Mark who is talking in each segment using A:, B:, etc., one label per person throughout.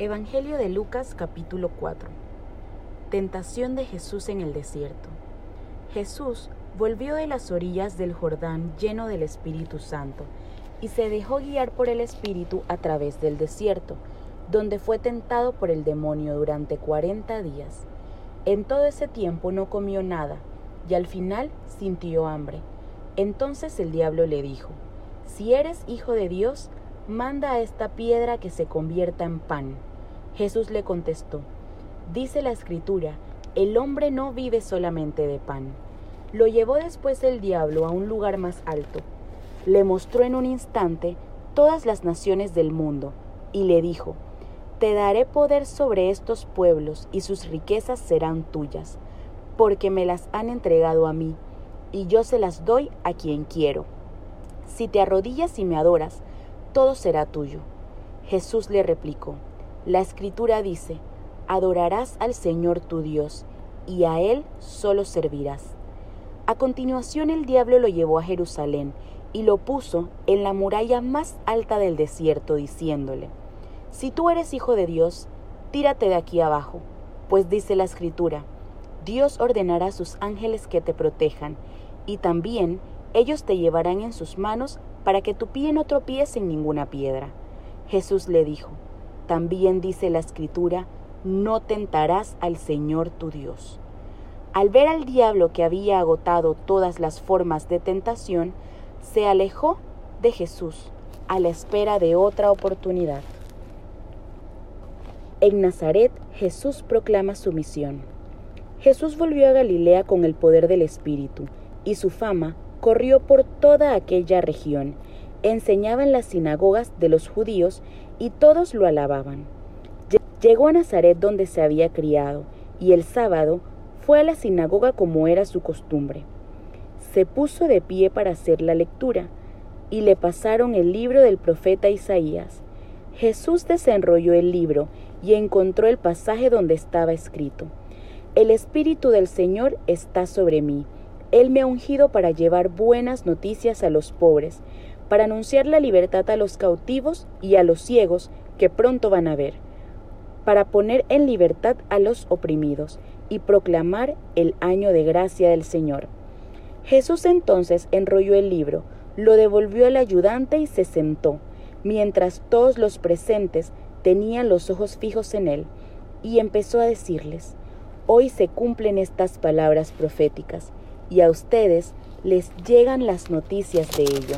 A: Evangelio de Lucas capítulo 4 Tentación de Jesús en el desierto Jesús volvió de las orillas del Jordán lleno del Espíritu Santo y se dejó guiar por el Espíritu a través del desierto, donde fue tentado por el demonio durante cuarenta días. En todo ese tiempo no comió nada y al final sintió hambre. Entonces el diablo le dijo, Si eres hijo de Dios, manda a esta piedra que se convierta en pan. Jesús le contestó, dice la escritura, el hombre no vive solamente de pan. Lo llevó después el diablo a un lugar más alto. Le mostró en un instante todas las naciones del mundo y le dijo, Te daré poder sobre estos pueblos y sus riquezas serán tuyas, porque me las han entregado a mí, y yo se las doy a quien quiero. Si te arrodillas y me adoras, todo será tuyo. Jesús le replicó, la escritura dice, adorarás al Señor tu Dios, y a Él solo servirás. A continuación el diablo lo llevó a Jerusalén y lo puso en la muralla más alta del desierto, diciéndole, Si tú eres hijo de Dios, tírate de aquí abajo, pues dice la escritura, Dios ordenará a sus ángeles que te protejan, y también ellos te llevarán en sus manos para que tu pie no tropiece en ninguna piedra. Jesús le dijo, también dice la escritura, no tentarás al Señor tu Dios. Al ver al diablo que había agotado todas las formas de tentación, se alejó de Jesús a la espera de otra oportunidad. En Nazaret Jesús proclama su misión. Jesús volvió a Galilea con el poder del Espíritu, y su fama corrió por toda aquella región, enseñaba en las sinagogas de los judíos y todos lo alababan. Llegó a Nazaret donde se había criado, y el sábado fue a la sinagoga como era su costumbre. Se puso de pie para hacer la lectura, y le pasaron el libro del profeta Isaías. Jesús desenrolló el libro y encontró el pasaje donde estaba escrito, El Espíritu del Señor está sobre mí él me ha ungido para llevar buenas noticias a los pobres, para anunciar la libertad a los cautivos y a los ciegos que pronto van a ver, para poner en libertad a los oprimidos y proclamar el año de gracia del Señor. Jesús entonces enrolló el libro, lo devolvió al ayudante y se sentó, mientras todos los presentes tenían los ojos fijos en él, y empezó a decirles, Hoy se cumplen estas palabras proféticas y a ustedes les llegan las noticias de ello.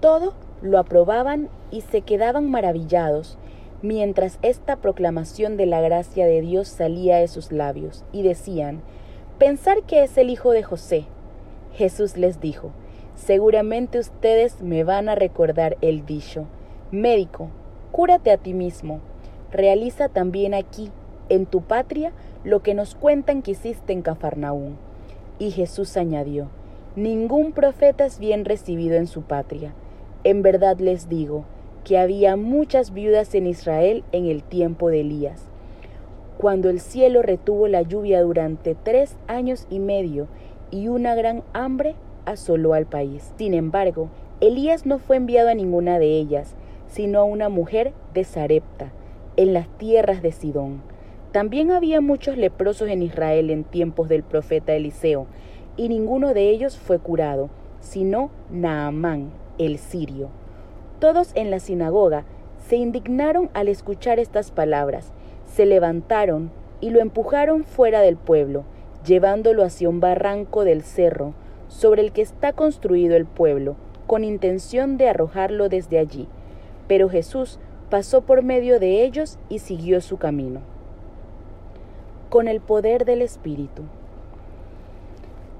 A: Todo lo aprobaban y se quedaban maravillados mientras esta proclamación de la gracia de Dios salía de sus labios y decían, pensar que es el hijo de José. Jesús les dijo, seguramente ustedes me van a recordar el dicho, médico, cúrate a ti mismo, realiza también aquí, en tu patria, lo que nos cuentan que hiciste en Cafarnaún. Y Jesús añadió, Ningún profeta es bien recibido en su patria. En verdad les digo que había muchas viudas en Israel en el tiempo de Elías, cuando el cielo retuvo la lluvia durante tres años y medio y una gran hambre asoló al país. Sin embargo, Elías no fue enviado a ninguna de ellas, sino a una mujer de Sarepta, en las tierras de Sidón. También había muchos leprosos en Israel en tiempos del profeta Eliseo, y ninguno de ellos fue curado, sino Naamán, el sirio. Todos en la sinagoga se indignaron al escuchar estas palabras, se levantaron y lo empujaron fuera del pueblo, llevándolo hacia un barranco del cerro, sobre el que está construido el pueblo, con intención de arrojarlo desde allí. Pero Jesús pasó por medio de ellos y siguió su camino con el poder del Espíritu.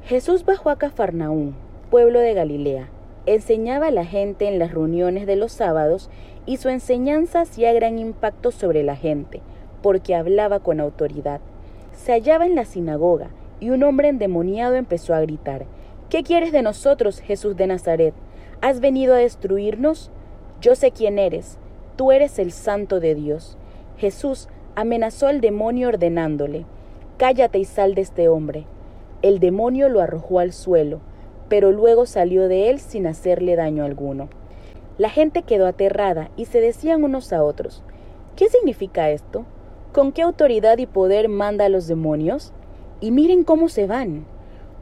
A: Jesús bajó a Cafarnaún, pueblo de Galilea, enseñaba a la gente en las reuniones de los sábados y su enseñanza hacía gran impacto sobre la gente, porque hablaba con autoridad. Se hallaba en la sinagoga y un hombre endemoniado empezó a gritar, ¿Qué quieres de nosotros, Jesús de Nazaret? ¿Has venido a destruirnos? Yo sé quién eres, tú eres el santo de Dios. Jesús amenazó al demonio ordenándole, Cállate y sal de este hombre. El demonio lo arrojó al suelo, pero luego salió de él sin hacerle daño alguno. La gente quedó aterrada y se decían unos a otros, ¿Qué significa esto? ¿Con qué autoridad y poder manda a los demonios? Y miren cómo se van.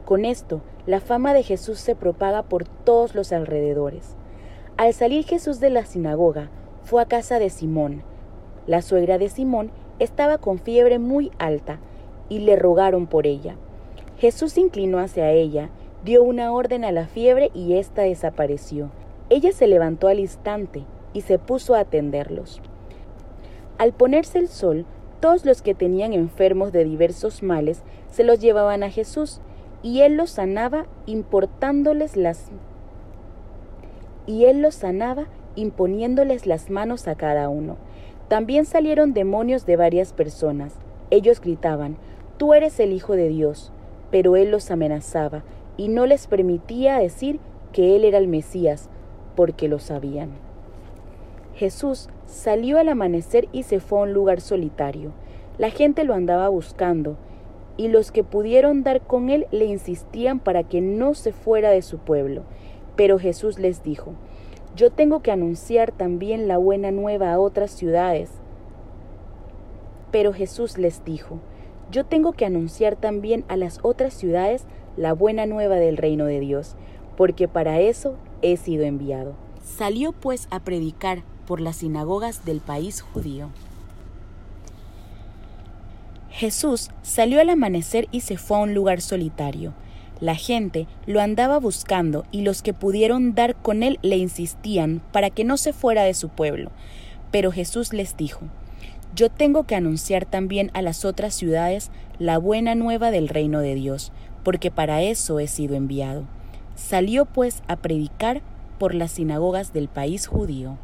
A: Con esto, la fama de Jesús se propaga por todos los alrededores. Al salir Jesús de la sinagoga, fue a casa de Simón. La suegra de Simón estaba con fiebre muy alta y le rogaron por ella. Jesús se inclinó hacia ella, dio una orden a la fiebre y ésta desapareció. Ella se levantó al instante y se puso a atenderlos. Al ponerse el sol, todos los que tenían enfermos de diversos males se los llevaban a Jesús y él los sanaba importándoles las y él los sanaba imponiéndoles las manos a cada uno. También salieron demonios de varias personas. Ellos gritaban, Tú eres el Hijo de Dios. Pero él los amenazaba y no les permitía decir que él era el Mesías, porque lo sabían. Jesús salió al amanecer y se fue a un lugar solitario. La gente lo andaba buscando, y los que pudieron dar con él le insistían para que no se fuera de su pueblo. Pero Jesús les dijo, yo tengo que anunciar también la buena nueva a otras ciudades. Pero Jesús les dijo, yo tengo que anunciar también a las otras ciudades la buena nueva del reino de Dios, porque para eso he sido enviado. Salió pues a predicar por las sinagogas del país judío. Jesús salió al amanecer y se fue a un lugar solitario. La gente lo andaba buscando y los que pudieron dar con él le insistían para que no se fuera de su pueblo. Pero Jesús les dijo, Yo tengo que anunciar también a las otras ciudades la buena nueva del reino de Dios, porque para eso he sido enviado. Salió pues a predicar por las sinagogas del país judío.